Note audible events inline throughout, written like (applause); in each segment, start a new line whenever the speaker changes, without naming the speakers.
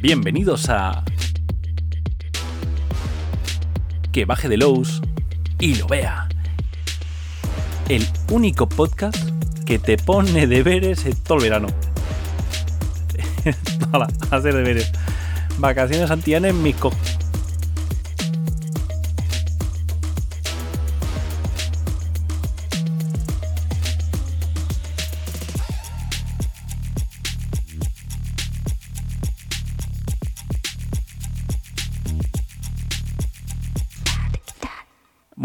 Bienvenidos a Que baje de Lowe's y lo vea. El único podcast que te pone deberes todo el verano. (laughs) Hacer deberes. Vacaciones antianas en mis co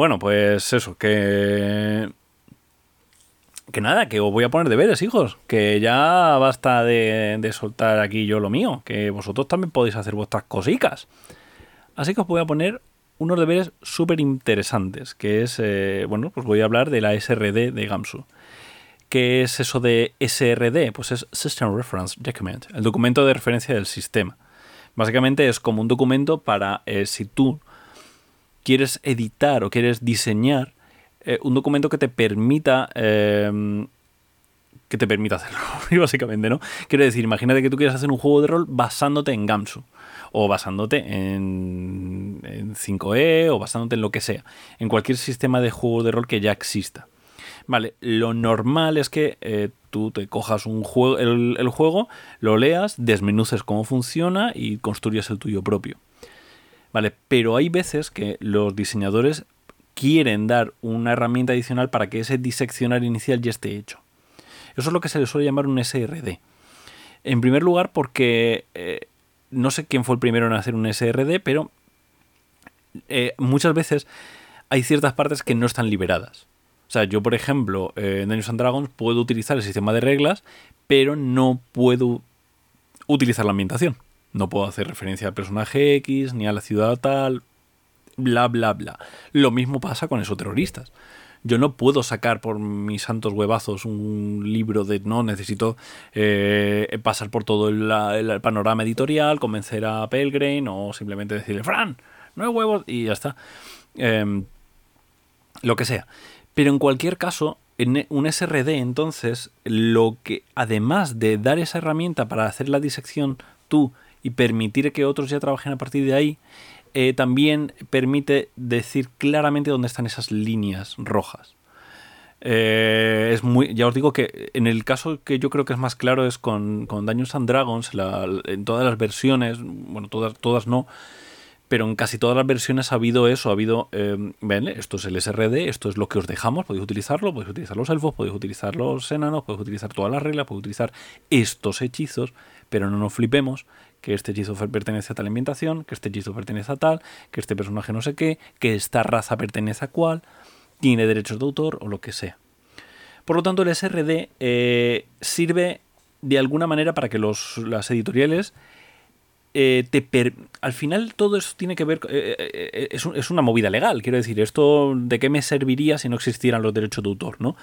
Bueno, pues eso, que. Que nada, que os voy a poner deberes, hijos. Que ya basta de, soltar aquí yo lo mío. Que vosotros también podéis hacer vuestras cositas. Así que os voy a poner unos deberes súper interesantes. Que es, eh, bueno, pues voy a hablar de la SRD de Gamsu. ¿Qué es eso de SRD? Pues es System Reference Document, el documento de referencia del sistema. Básicamente es como un documento para eh, si tú quieres editar o quieres diseñar eh, un documento que te permita em, que te permita hacerlo, (laughs) básicamente, ¿no? Quiero decir, imagínate que tú quieres hacer un juego de rol basándote en Gamsu, o basándote en, en 5E, o basándote en lo que sea, en cualquier sistema de juego de rol que ya exista. Vale, lo normal es que eh, tú te cojas un juego, el, el, juego, lo leas, desmenuces cómo funciona y construyas el tuyo propio. ¿Vale? Pero hay veces que los diseñadores quieren dar una herramienta adicional para que ese diseccionar inicial ya esté hecho. Eso es lo que se le suele llamar un SRD. En primer lugar, porque eh, no sé quién fue el primero en hacer un SRD, pero eh, muchas veces hay ciertas partes que no están liberadas. O sea, yo, por ejemplo, en Dungeons and Dragons puedo utilizar el sistema de reglas, pero no puedo utilizar la ambientación. No puedo hacer referencia al personaje X, ni a la ciudad tal, bla, bla, bla. Lo mismo pasa con esos terroristas. Yo no puedo sacar por mis santos huevazos un libro de no, necesito eh, pasar por todo el, panorama editorial, convencer a Pelgrim o simplemente decirle, Fran, no hay huevos y ya está. Em, lo que sea. Pero en cualquier caso, en un SRD entonces, lo que además de dar esa herramienta para hacer la disección tú y permitir que otros ya trabajen a partir de ahí, eh, también permite decir claramente dónde están esas líneas rojas. Eh, es muy, ya os digo que en el caso que yo creo que es más claro es con, con Dungeons and Dragons, en todas las versiones, bueno, todas, todas no, pero en casi todas las versiones ha habido eso, ha habido, eh, esto es el SRD, esto es lo que os dejamos, podéis utilizarlo, podéis utilizar los elfos, podéis utilizar los enanos, podéis utilizar todas las reglas, podéis utilizar estos hechizos, pero no nos flipemos que este hechizo pertenece a tal ambientación, que este hechizo pertenece a tal, que este personaje no sé qué, que esta raza pertenece a cual, tiene derechos de autor o lo que sea. Por lo tanto, el SRD eh, sirve de alguna manera para que los, las editoriales eh, te al final todo eso tiene que ver eh, es, es, una movida legal quiero decir esto de qué me serviría si no existieran los derechos de autor no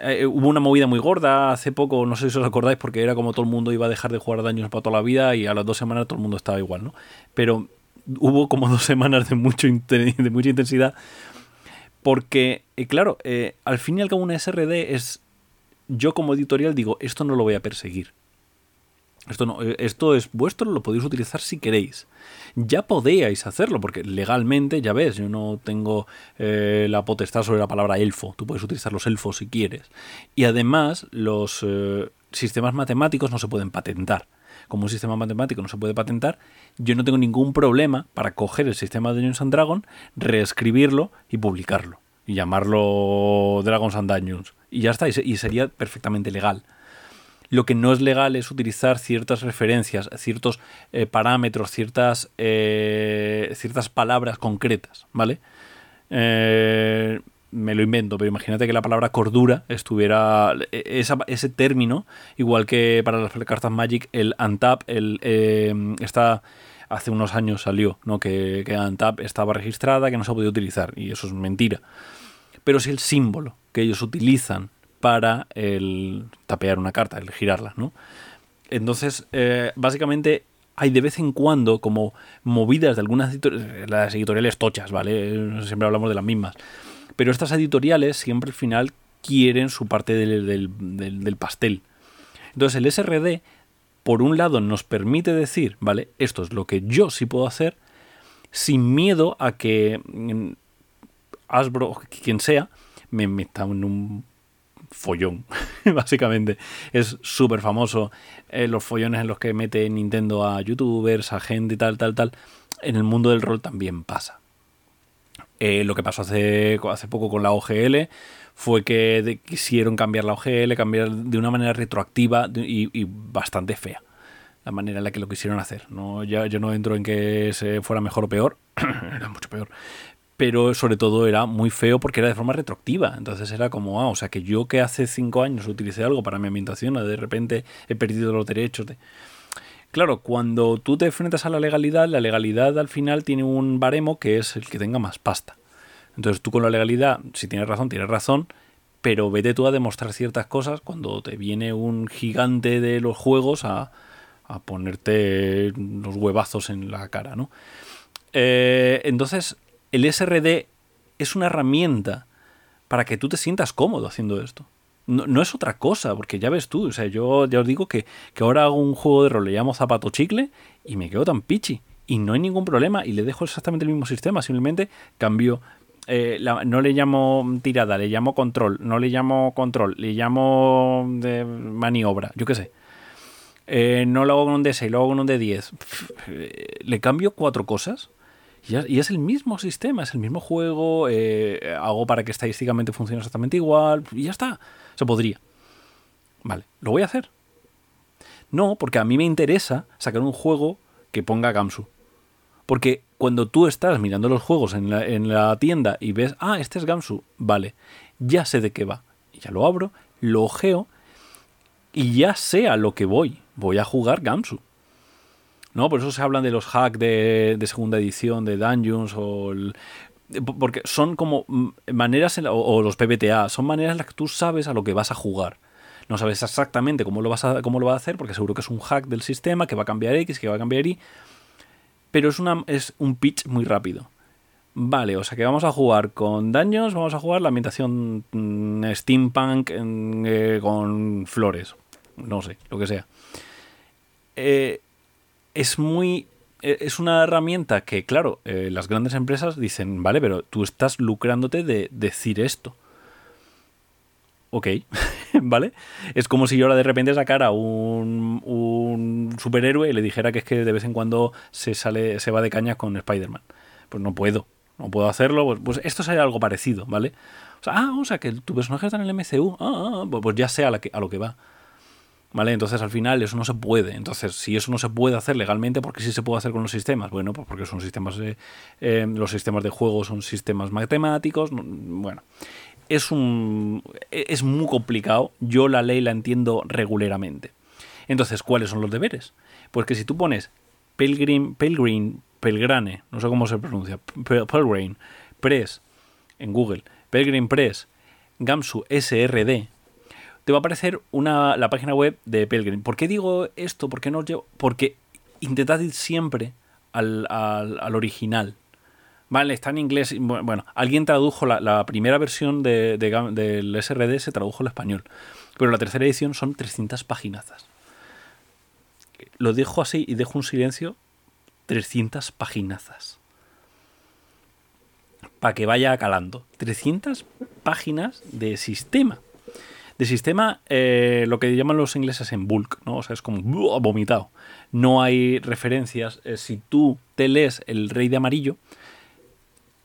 eh, hubo una movida muy gorda hace poco, no sé si os acordáis, porque era como todo el mundo iba a dejar de jugar daños para toda la vida y a las dos semanas todo el mundo estaba igual, ¿no? Pero hubo como (laughs) dos semanas de, mucho, de mucha intensidad porque, eh, claro, eh, al fin y al cabo una SRD es, yo como editorial digo, esto no lo voy a perseguir. Esto, no, eh, esto es vuestro, lo podéis utilizar si queréis. Ya podéis hacerlo, porque legalmente, ya ves, yo no tengo eh, la potestad sobre la palabra elfo. Tú puedes utilizar los elfos si quieres. Y además, los eh, sistemas matemáticos no se pueden patentar. Como un sistema matemático no se puede patentar, yo no tengo ningún problema para coger el sistema de Dungeons and Dragons, reescribirlo y publicarlo. Y llamarlo Dragons and Dungeons. Y ya está, y sería perfectamente legal. Lo que no es legal es utilizar ciertas referencias, ciertos eh, parámetros, ciertas, eh, ciertas palabras concretas, ¿vale? Eh, me lo invento, pero imagínate que la palabra cordura estuviera. E, ese término, igual que para las cartas Magic, el untap, el, está. Hace unos años salió, ¿no? Que, que untap estaba registrada, que no se podía utilizar, y eso es mentira. Pero si el símbolo que ellos utilizan para el tapear una carta, el girarla, ¿no? Entonces, eh, básicamente hay de vez en cuando como movidas de algunas editoriales, las editoriales tochas, ¿vale? Siempre hablamos de las mismas. Pero estas editoriales siempre al final quieren su parte del, del pastel. Entonces el SRD por un lado nos permite decir, vale, esto es lo que yo sí puedo hacer, sin miedo a que mm, Hasbro, quien sea, me meta en un follón, (laughs) básicamente. Es súper famoso eh, los follones en los que mete Nintendo a youtubers, a gente y tal, tal, tal. En el mundo del rol también pasa. Eh, lo que pasó hace, hace poco con la OGL fue que quisieron cambiar la OGL, cambiar de una manera retroactiva y, bastante fea. La manera en la que lo quisieron hacer. No, yo no entro en que se fuera mejor o peor, (clears throat) era mucho peor pero sobre todo era muy feo porque era de forma retroactiva. Entonces era como, ah, o sea, que yo que hace cinco años utilicé algo para mi ambientación, de repente he perdido los derechos de... Claro, cuando tú te enfrentas a la legalidad, la legalidad al final tiene un baremo que es el que tenga más pasta. Entonces tú con la legalidad, si tienes razón, tienes razón, pero vete tú a demostrar ciertas cosas cuando te viene un gigante de los juegos a, a ponerte los huevazos en la cara, ¿no? Eh, entonces, el SRD es una herramienta para que tú te sientas cómodo haciendo esto. No, es otra cosa, porque ya ves tú, o sea, yo ya os digo que, ahora hago un juego de rol, le llamo zapato chicle y me quedo tan pichi. Y no hay ningún problema y le dejo exactamente el mismo sistema, simplemente cambio. Eh, no le llamo tirada, le llamo control, no le llamo control, le llamo de maniobra, yo qué sé. Eh, no lo hago con un D6, lo hago con un D10. Le cambio cuatro cosas y, es el mismo sistema, es el mismo juego, eh, hago para que estadísticamente funcione exactamente igual, y ya está. Se podría. Vale, ¿lo voy a hacer? No, porque a mí me interesa sacar un juego que ponga Gamsu. Porque cuando tú estás mirando los juegos en la, en la tienda y ves, ah, este es Gamsu, vale, ya sé de qué va. Ya lo abro, lo ojeo y ya sé a lo que voy. Voy a jugar Gamsu. ¿No? Por eso se hablan de los hacks de, segunda edición de Dungeons o porque son como maneras, o, los PBTA, son maneras en las que tú sabes a lo que vas a jugar. No sabes exactamente cómo lo vas a, cómo lo va a hacer, porque seguro que es un hack del sistema, que va a cambiar X, que va a cambiar Y. Pero es, una, es un pitch muy rápido. Vale, o sea que vamos a jugar con Dungeons, vamos a jugar la ambientación mm, steampunk eh, con flores. No sé, lo que sea. Eh, es muy e, es una herramienta que, claro, eh, las grandes empresas dicen, vale, pero tú estás lucrándote de decir esto. Ok, (laughs) ¿vale? Es como si yo ahora de repente sacara un, un superhéroe y le dijera que es que de vez en cuando se sale, se va de caña con Spider-Man. Pues no puedo, no puedo hacerlo. Pues, pues esto sería algo parecido, ¿vale? O sea, ah, o sea, que tu personaje está en el MCU. Ah, ah, ah pues, ya sé a, a lo que va. ¿Vale? Entonces al final eso no se puede. Entonces, si eso no se puede hacer legalmente, ¿por qué sí se puede hacer con los sistemas? Bueno, pues porque son sistemas eh, los sistemas de juego son sistemas matemáticos. Bueno, es un es muy complicado. Yo la ley la entiendo regularmente. Entonces, ¿cuáles son los deberes? Pues que si tú pones Pelgrim, Pelgrim, Pelgrane, no sé cómo se pronuncia, Pelgrim, Press en Google, Pelgrim Press, Gamsu SRD, te va a aparecer una, la página web de Pelgrim. ¿Por qué digo esto? ¿Por qué no? Porque intentad ir siempre al, original. Vale, está en inglés. Bueno, alguien tradujo la, primera versión de, del SRD, se tradujo al español. Pero la tercera edición son 300 paginazas. Lo dejo así y dejo un silencio. 300 paginazas. Para que vaya calando. 300 páginas de sistema. De sistema, eh, lo que llaman los ingleses en bulk, ¿no? O sea, es como vomitado. No hay referencias. Eh, si tú te lees El Rey de Amarillo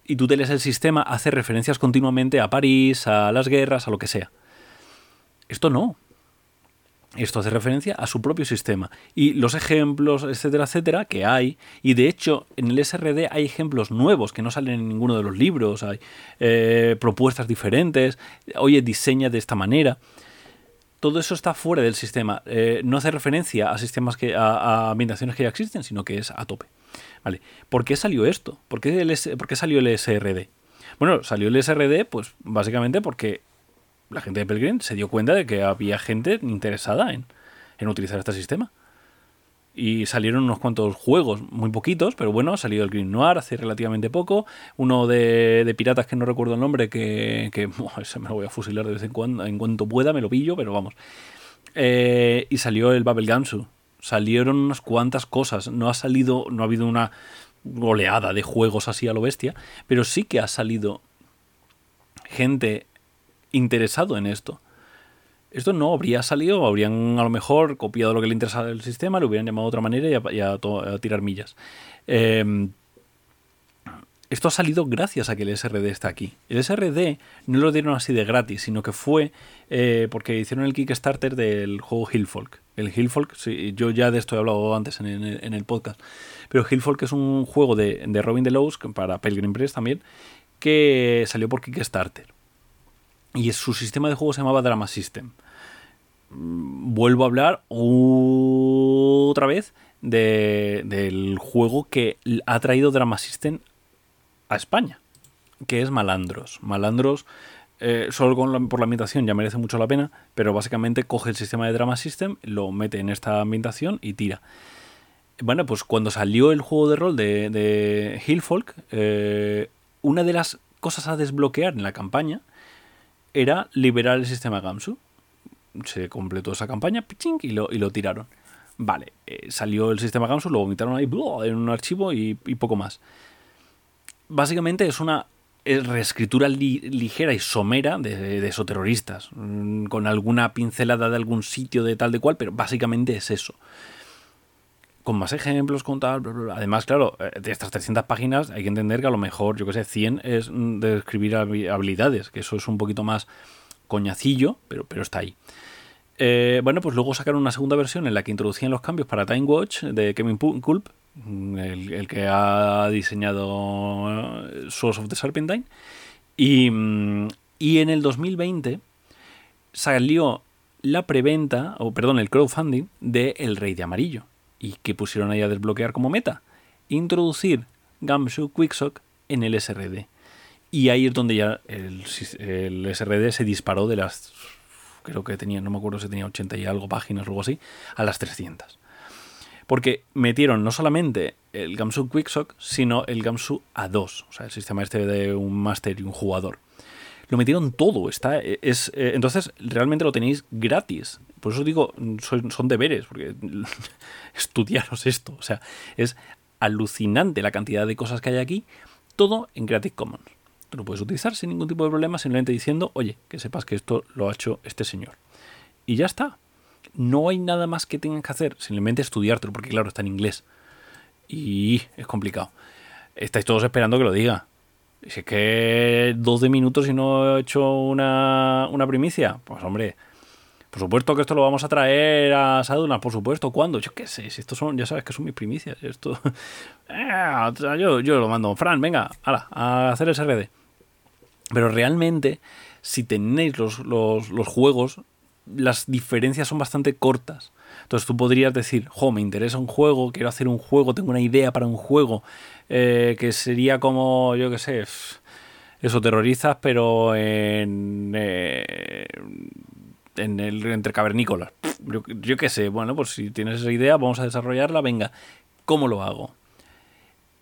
y tú te lees el sistema, hace referencias continuamente a París, a las guerras, a lo que sea. Esto no. Esto hace referencia a su propio sistema. Y los ejemplos, etcétera, etcétera, que hay. Y de hecho, en el SRD hay ejemplos nuevos que no salen en ninguno de los libros. Hay eh, propuestas diferentes. Oye, diseña de esta manera. Todo eso está fuera del sistema. Eh, no hace referencia a sistemas que. A, ambientaciones que ya existen, sino que es a tope. ¿Vale? ¿Por qué salió esto? ¿Por qué, el, ¿Por qué salió el SRD? Bueno, salió el SRD, pues básicamente porque la gente de Pelgrim se dio cuenta de que había gente interesada en, utilizar este sistema. Y salieron unos cuantos juegos, muy poquitos, pero bueno, ha salido el Green Noir hace relativamente poco. Uno de, piratas que no recuerdo el nombre, que, que (laughs) me lo voy a fusilar de vez en cuando, en cuanto pueda, me lo pillo, pero vamos. Eh, y salió el Babel Gamsu. salieron unas cuantas cosas. No ha salido, no ha habido una oleada de juegos así a lo bestia, pero sí que ha salido gente interesado en esto. Esto no habría salido, habrían a lo mejor copiado lo que le interesaba del sistema, lo hubieran llamado de otra manera y a, tirar millas. Em, esto ha salido gracias a que el SRD está aquí. El SRD no lo dieron así de gratis, sino que fue eh, porque hicieron el Kickstarter del juego Hillfolk. El Hillfolk, sí, yo ya de esto he hablado antes en el, podcast, pero Hillfolk es un juego de, de Robin Delos, para Pelgrim Press también, que salió por Kickstarter. Y su sistema de juego se llamaba Drama System. Mm, vuelvo a hablar otra vez del juego que ha traído Drama System a España, que es Malandros. Malandros, eh, solo por la ambientación ya merece mucho la pena, pero básicamente coge el sistema de Drama System, lo mete en esta ambientación y tira. Bueno, pues cuando salió el juego de rol de, de Hillfolk, eh, una de las cosas a desbloquear en la campaña era liberar el sistema Gamsu. Se completó esa campaña y lo, y lo tiraron. Vale, eh, salió el sistema Gamsu, lo vomitaron ahí en un archivo y poco más básicamente es una reescritura ligera y somera de, esos terroristas, mm, con alguna pincelada de algún sitio de tal de cual, pero básicamente es eso. Con más ejemplos, con tal, Además, claro, eh, de estas 300 páginas hay que entender que a lo mejor, yo que sé, 100 es mm, de escribir habilidades, que eso es un poquito más coñacillo, pero, pero está ahí. Eh, bueno, pues luego sacaron una segunda versión en la que introducían los cambios para Time Watch de Kevin Culp, el, que ha diseñado eh, Source of the Serpentine. Y, mm, y en el 2020 salió la preventa, o perdón, el crowdfunding de El Rey de Amarillo. ¿Y que pusieron ahí a desbloquear como meta? Introducir Gamshoe Quicksock en el SRD. Y ahí es donde ya el, el, SRD se disparó de las. Creo que tenía, no me acuerdo si tenía 80 y algo páginas o algo así, a las 300. Porque metieron no solamente el Gamsu Quicksock, sino el Gamsu A2, o sea, el sistema este de un máster y un jugador. Lo metieron todo, está, es, eh, entonces realmente lo tenéis gratis. Por eso digo, son, deberes, porque (laughs) estudiaros esto. O sea, es alucinante la cantidad de cosas que hay aquí, todo en Creative Commons. lo puedes utilizar sin ningún tipo de problema, simplemente diciendo, oye, que sepas que esto lo ha hecho este señor. Y ya está no hay nada más que tengan que hacer, simplemente estudiártelo, porque claro, está en inglés. Y es complicado. Estáis todos esperando que lo diga. Si es que 12 minutos y no he hecho una, primicia, pues hombre, por supuesto que esto lo vamos a traer a Sadunas, por supuesto. ¿Cuándo? Yo qué sé, si estos son, ya sabes que son mis primicias. Esto, (laughs) eh, yo, yo lo mando, Fran, venga, a hacer el SRD. Pero realmente, si tenéis los, los juegos, las diferencias son bastante cortas. Entonces tú podrías decir, jo, me interesa un juego, quiero hacer un juego, tengo una idea para un juego, eh, que sería como, yo qué sé, eso, terrorizas, pero en, eh, en el entre cavernícolas. Yo, yo qué sé, bueno, pues si tienes esa idea, vamos a desarrollarla, venga, ¿cómo lo hago?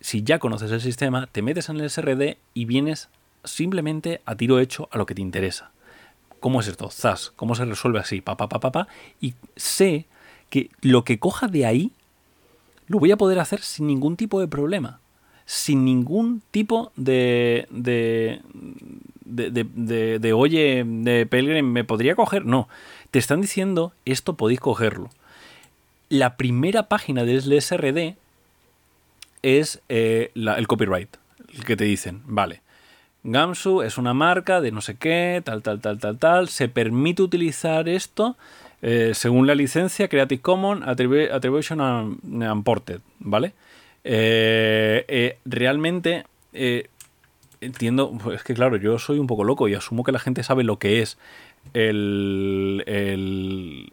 Si ya conoces el sistema, te metes en el SRD y vienes simplemente a tiro hecho a lo que te interesa. ¿Cómo es esto? Zas, ¿cómo se resuelve así? Pa, pa, pa, pa, y sé que lo que coja de ahí lo voy a poder hacer sin ningún tipo de problema. Sin ningún tipo de. de. de, de, de, oye, de Pelgrim, ¿me podría coger? No. Te están diciendo, esto podéis cogerlo. La primera página del SRD es eh, el copyright. El que te dicen, vale. Gamsu es una marca de no sé qué, tal, tal, tal, tal, tal. Se permite utilizar esto eh, según la licencia Creative Commons Attribution and, Ported, ¿vale? Eh, eh, realmente entiendo, pues es que claro, yo soy un poco loco y asumo que la gente sabe lo que es el, el,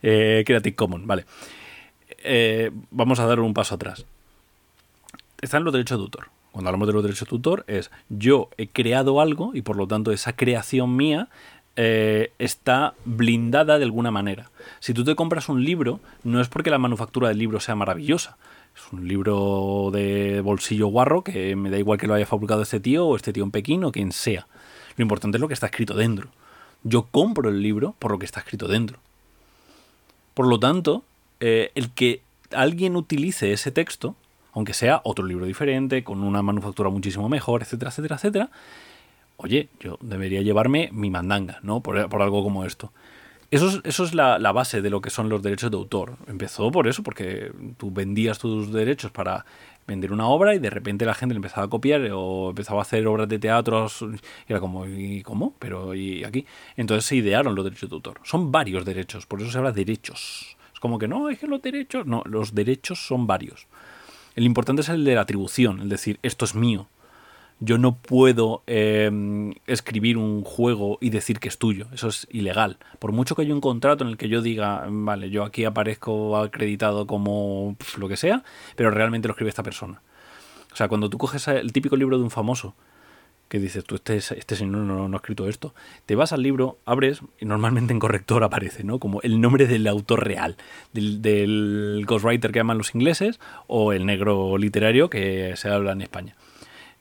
(laughs) Creative Commons, ¿vale? vamos a dar un paso atrás. Están los derechos de autor cuando hablamos de los derechos de autor, es yo he creado algo y por lo tanto esa creación mía eh, está blindada de alguna manera. Si tú te compras un libro, no es porque la manufactura del libro sea maravillosa. Es un libro de bolsillo guarro que me da igual que lo haya fabricado este tío o este tío en Pekín o quien sea. Lo importante es lo que está escrito dentro. Yo compro el libro por lo que está escrito dentro. Por lo tanto, eh, el que alguien utilice ese texto, aunque sea otro libro diferente, con una manufactura muchísimo mejor, etcétera, etcétera, etcétera, oye, yo debería llevarme mi mandanga, ¿no? Por, algo como esto. Eso es, eso es la, base de lo que son los derechos de autor. Empezó por eso, porque tú vendías tus derechos para vender una obra y de repente la gente le empezaba a copiar o empezaba a hacer obras de teatro era como, ¿y cómo? Pero ¿y aquí? Entonces se idearon los derechos de autor. Son varios derechos, por eso se habla de derechos. Es como que no, es que los derechos, no, los derechos son varios. El importante es el de la atribución, es decir, esto es mío yo no puedo em, escribir un juego y decir que es tuyo. Eso es ilegal. Por mucho que haya un contrato en el que yo diga, vale, yo aquí aparezco acreditado como lo que sea, pero realmente lo escribe esta persona. O sea, cuando tú coges el típico libro de un famoso, que dices, tú, este, este señor no, no, ha escrito esto, te vas al libro, abres y normalmente en corrector aparece, ¿no? Como el nombre del autor real, del, ghostwriter que llaman los ingleses o el negro literario que se habla en España.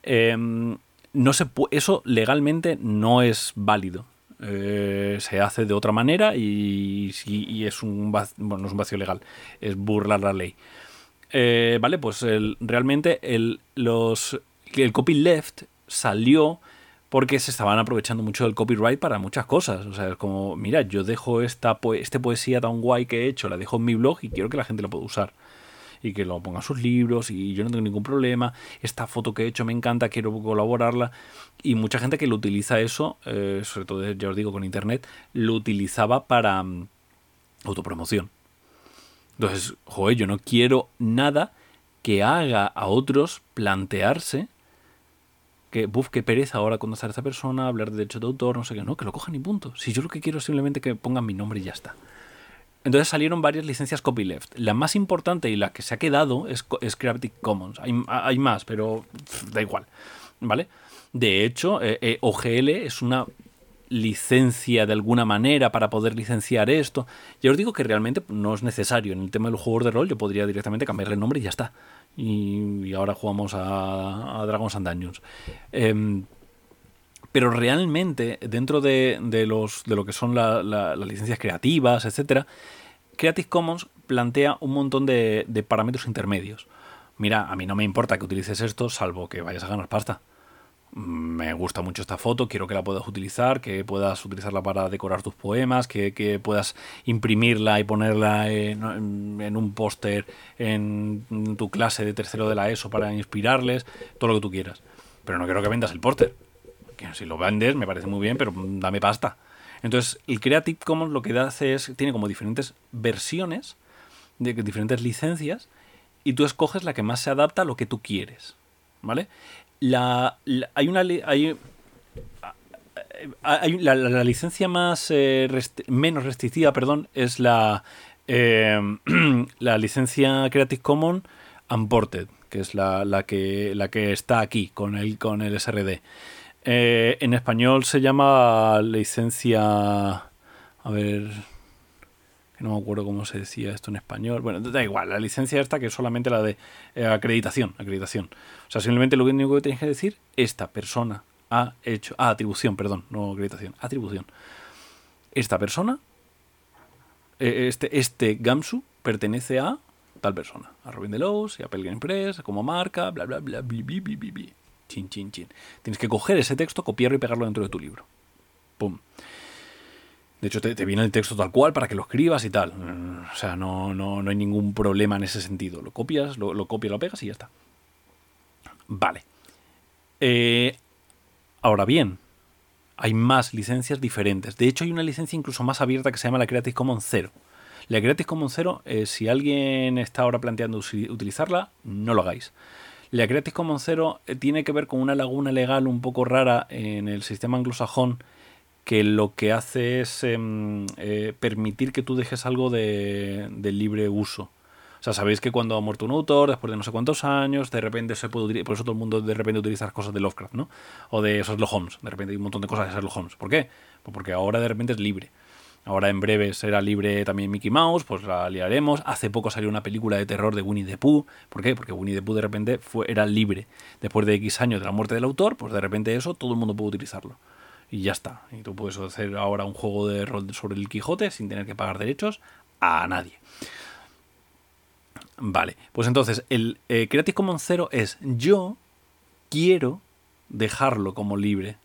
Em, no se eso legalmente no es válido. Eh, se hace de otra manera y, es un vacío, bueno, no es un vacío legal, es burlar la ley. Eh, vale, pues realmente el, los, el copyleft salió porque se estaban aprovechando mucho del copyright para muchas cosas. O sea, es como, mira, yo dejo esta este poesía tan guay que he hecho, la dejo en mi blog y quiero que la gente la pueda usar y que lo ponga sus libros y yo no tengo ningún problema. Esta foto que he hecho me encanta, quiero colaborarla. Y mucha gente que lo utiliza eso, eh, sobre todo ya os digo con internet, lo utilizaba para mm, autopromoción. Entonces, joder, yo no quiero nada que haga a otros plantearse que, buf, qué pereza ahora conocer a esta persona, hablar de derecho de autor, no sé qué, no, que lo cojan y punto. Si yo lo que quiero es simplemente que pongan mi nombre y ya está. Entonces salieron varias licencias copyleft. La más importante y la que se ha quedado es, Creative Commons. Hay, más, pero da igual. ¿Vale? De hecho, eh, eh, OGL es una licencia de alguna manera para poder licenciar esto. Ya os digo que realmente no es necesario. En el tema del juego de rol yo podría directamente cambiarle el nombre y ya está. Y, ahora jugamos a, Dragons and Dungeons. Em, pero realmente dentro de, los, de lo que son las licencias creativas, etcétera, Creative Commons plantea un montón de, parámetros intermedios. Mira, a mí no me importa que utilices esto, salvo que vayas a ganar pasta. Me gusta mucho esta foto, quiero que la puedas utilizar, que puedas utilizarla para decorar tus poemas, que, puedas imprimirla y ponerla en, un póster en tu clase de tercero de la ESO para inspirarles, todo lo que tú quieras. Pero no quiero que vendas el póster que si lo vendes me parece muy bien, pero dame pasta. Entonces, el Creative Commons lo que hace es, tiene como diferentes versiones, de diferentes licencias, y tú escoges la que más se adapta a lo que tú quieres. ¿Vale? La, hay una hay, hay la, licencia más eh, menos restrictiva, perdón, es la eh, (clears throat) la licencia Creative Commons Unported, que es la, la, que la que está aquí con el con el SRD. Eh, en español se llama licencia. A ver. No me acuerdo cómo se decía esto en español. Bueno, da igual, la licencia esta que es solamente la de eh, acreditación, acreditación. O sea, simplemente lo único que tienes que decir, esta persona ha hecho. Ah, atribución, perdón, no acreditación, atribución. Esta persona, eh, este, este Gamsu, pertenece a tal persona. A Robin Delos y a Pelgrim Press, como marca, bla, bla, bla, bla, bla, bla, bla. Chin, chin, chin. Tienes que coger ese texto, copiarlo y pegarlo dentro de tu libro. Pum. De hecho, te, viene el texto tal cual para que lo escribas y tal. O sea, no, no, no hay ningún problema en ese sentido. Lo copias, lo, copias, lo pegas y ya está. Vale. Eh, ahora bien, hay más licencias diferentes. De hecho, hay una licencia incluso más abierta que se llama la Creative Commons 0. La Creative Commons 0, eh, si alguien está ahora planteando utilizarla, no lo hagáis. La Creative Commons 0 eh, tiene que ver con una laguna legal un poco rara en el sistema anglosajón que lo que hace es em, eh, permitir que tú dejes algo de, libre uso. O sea, sabéis que cuando ha muerto un autor, después de no sé cuántos años, de repente se puede utilizar, por eso todo el mundo de repente utiliza cosas de Lovecraft, ¿no? O de Sherlock Holmes, de repente hay un montón de cosas de Sherlock Holmes. ¿Por qué? Pues porque ahora de repente es libre. Ahora en breve será libre también Mickey Mouse, pues la liaremos. Hace poco salió una película de terror de Winnie the Pooh. ¿Por qué? Porque Winnie the Pooh de repente fue, era libre. Después de X años de la muerte del autor, pues de repente eso todo el mundo puede utilizarlo. Y ya está. Y tú puedes hacer ahora un juego de rol sobre el Quijote sin tener que pagar derechos a nadie. Vale, pues entonces el eh, Creative Commons 0 es yo quiero dejarlo como libre.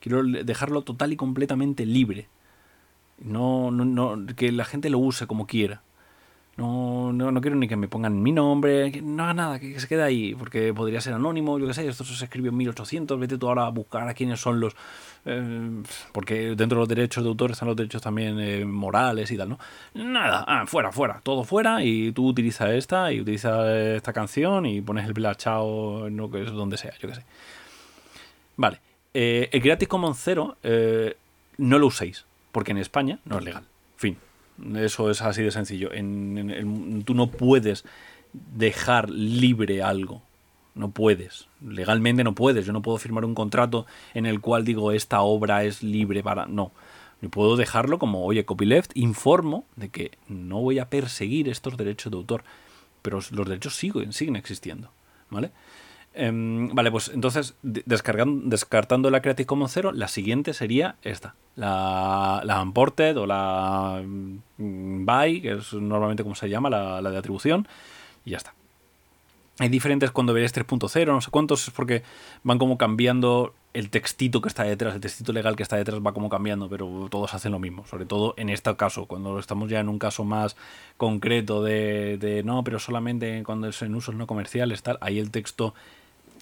Quiero dejarlo total y completamente libre. No, no, no, que la gente lo use como quiera. No, no, no quiero ni que me pongan mi nombre, no haga nada, que, se quede ahí, porque podría ser anónimo, yo qué sé, esto se escribió en 1800, vete tú ahora a buscar a quiénes son los... Eh, porque dentro de los derechos de autor están los derechos también eh, morales y tal, ¿no? Nada, ah, fuera, fuera, todo fuera y tú utilizas esta y utilizas esta canción y pones el blachao no que es donde sea, yo qué sé. Vale, eh, el Creative Commons 0 no lo uséis, porque en España no es legal. Fin. Eso es así de sencillo. En, tú no puedes dejar libre algo. No puedes. Legalmente no puedes. Yo no puedo firmar un contrato en el cual digo esta obra es libre para. No. Yo puedo dejarlo como, oye, copyleft, informo de que no voy a perseguir estos derechos de autor. Pero los derechos siguen, siguen existiendo. ¿Vale? Em, vale, pues entonces, descargando, descartando la Creative Commons 0, la siguiente sería esta. La, la Unported o la mm, By, que es normalmente como se llama, la, de atribución, y ya está. Hay diferentes cuando veréis 3.0, no sé cuántos, es porque van como cambiando el textito que está detrás, el textito legal que está detrás va como cambiando, pero todos hacen lo mismo. Sobre todo en este caso, cuando estamos ya en un caso más concreto de, de no, pero solamente cuando es en usos no comerciales, tal, ahí el texto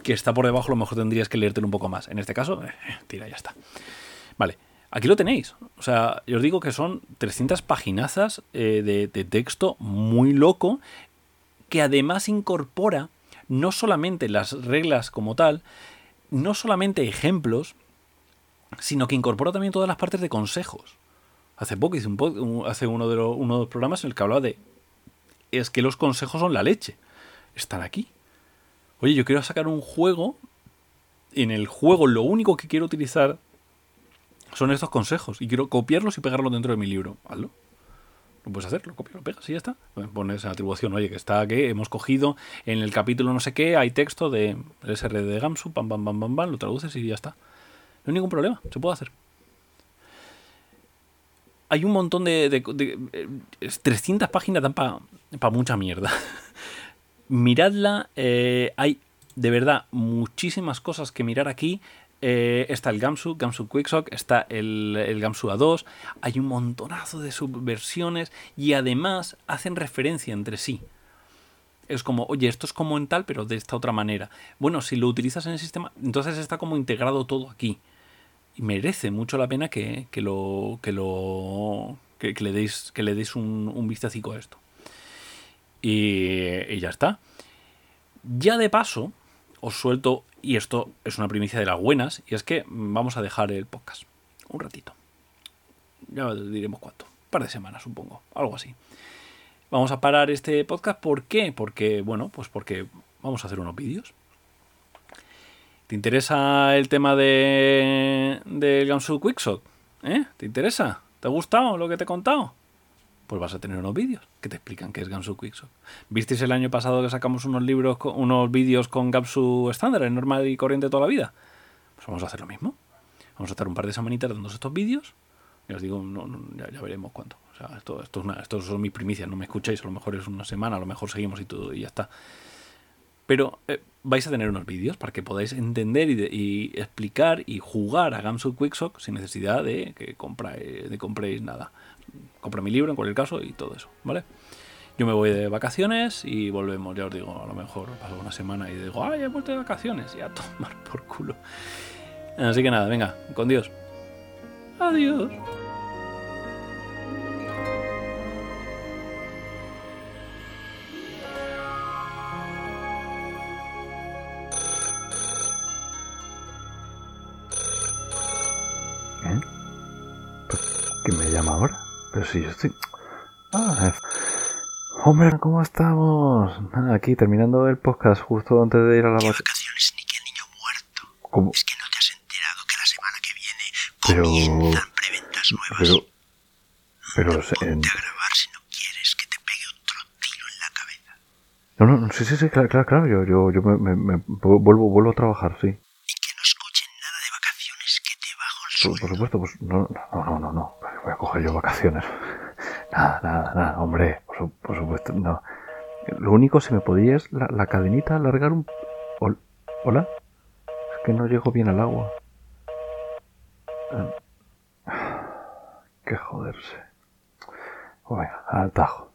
que está por debajo, a lo mejor tendrías que leértelo un poco más. En este caso, eh, tira, ya está. Vale, aquí lo tenéis. O sea, yo os digo que son 300 paginazas eh, de, texto muy loco, que además incorpora no solamente las reglas como tal, no solamente ejemplos, sino que incorpora también todas las partes de consejos. Hace poco hice un, hace uno de, los, uno de los programas en el que hablaba de es que los consejos son la leche. Están aquí oye, yo quiero sacar un juego, en el juego lo único que quiero utilizar son estos consejos y quiero copiarlos y pegarlos dentro de mi libro. Hazlo. Lo puedes hacer, lo copias, lo pegas y ya está. Pones en atribución, oye, que está que hemos cogido en el capítulo no sé qué, hay texto de SR de Gamsu, pam, pam, pam, pam, pam, lo traduces y ya está. No hay ningún problema, se puede hacer. Hay un montón de. 300 eh, páginas dan para pa mucha mierda. (laughs) miradla, eh, hay de verdad muchísimas cosas que mirar aquí. Eh, está el Gamsu, Gamsu Quicksock, está el, Gamsu A2, hay un montonazo de subversiones y además hacen referencia entre sí. Es como, oye, esto es como en tal, pero de esta otra manera. Bueno, si lo utilizas en el sistema, entonces está como integrado todo aquí. Y merece mucho la pena que, lo. que lo. Que, le deis. que le deis un, un vistacico a esto. Y, ya está. Ya de paso, os suelto, y esto es una primicia de las buenas, y es que vamos a dejar el podcast un ratito. Ya diremos cuánto. Un par de semanas, supongo. Algo así. Vamos a parar este podcast. ¿Por qué? Porque, bueno, pues porque vamos a hacer unos vídeos. ¿Te interesa el tema de del Gamsu Quickshot? ¿Eh? ¿Te interesa? ¿Te ha gustado lo que te he contado? Pues vas a tener unos vídeos que te explican qué es Gamsu Quickshot. ¿Visteis el año pasado que sacamos unos libros, unos vídeos con Gamsu estándar, en normal y corriente toda la vida? Pues vamos a hacer lo mismo. Vamos a estar un par de semanitas dando estos vídeos. Y os digo, ya, veremos cuánto. O sea, esto, esto, es esto son mis primicias, no me escucháis, a lo mejor es una semana, a lo mejor seguimos y todo, y ya está. Pero eh, vais a tener unos vídeos para que podáis entender y, explicar y jugar a Gamsu Quicksock sin necesidad de que compráis, compréis nada compro mi libro en cualquier caso y todo eso, ¿vale? Yo me voy de vacaciones y volvemos, ya os digo, a lo mejor paso una semana y digo, ay, he vuelto de vacaciones y a tomar por culo. Así que nada, venga, con Dios. Adiós.
Si yo estoy... Ah, hombre, ¿cómo estamos? Nada, aquí terminando el podcast justo antes de ir a la
vacaciones ni el niño muerto? ¿Cómo? Es que no te has enterado que la semana que viene pero... comienzan preventas nuevas.
Pero... Pero...
No te en... a grabar si no quieres que te pegue otro tiro en la cabeza.
No, no, sí, sí, sí, claro, claro, claro. Yo, yo, yo me, me, me, vuelvo, vuelvo a trabajar, sí.
Y que no escuchen nada de
Por, supuesto, pues no, no, no, no, no voy a coger yo vacaciones. (laughs)
Nada, nada, nada, hombre, por, supuesto, no. Lo único, si me podías la, la cadenita alargar un... ¿Hola? Es que no llego bien al agua. Ah, que joderse. Venga, al tajo.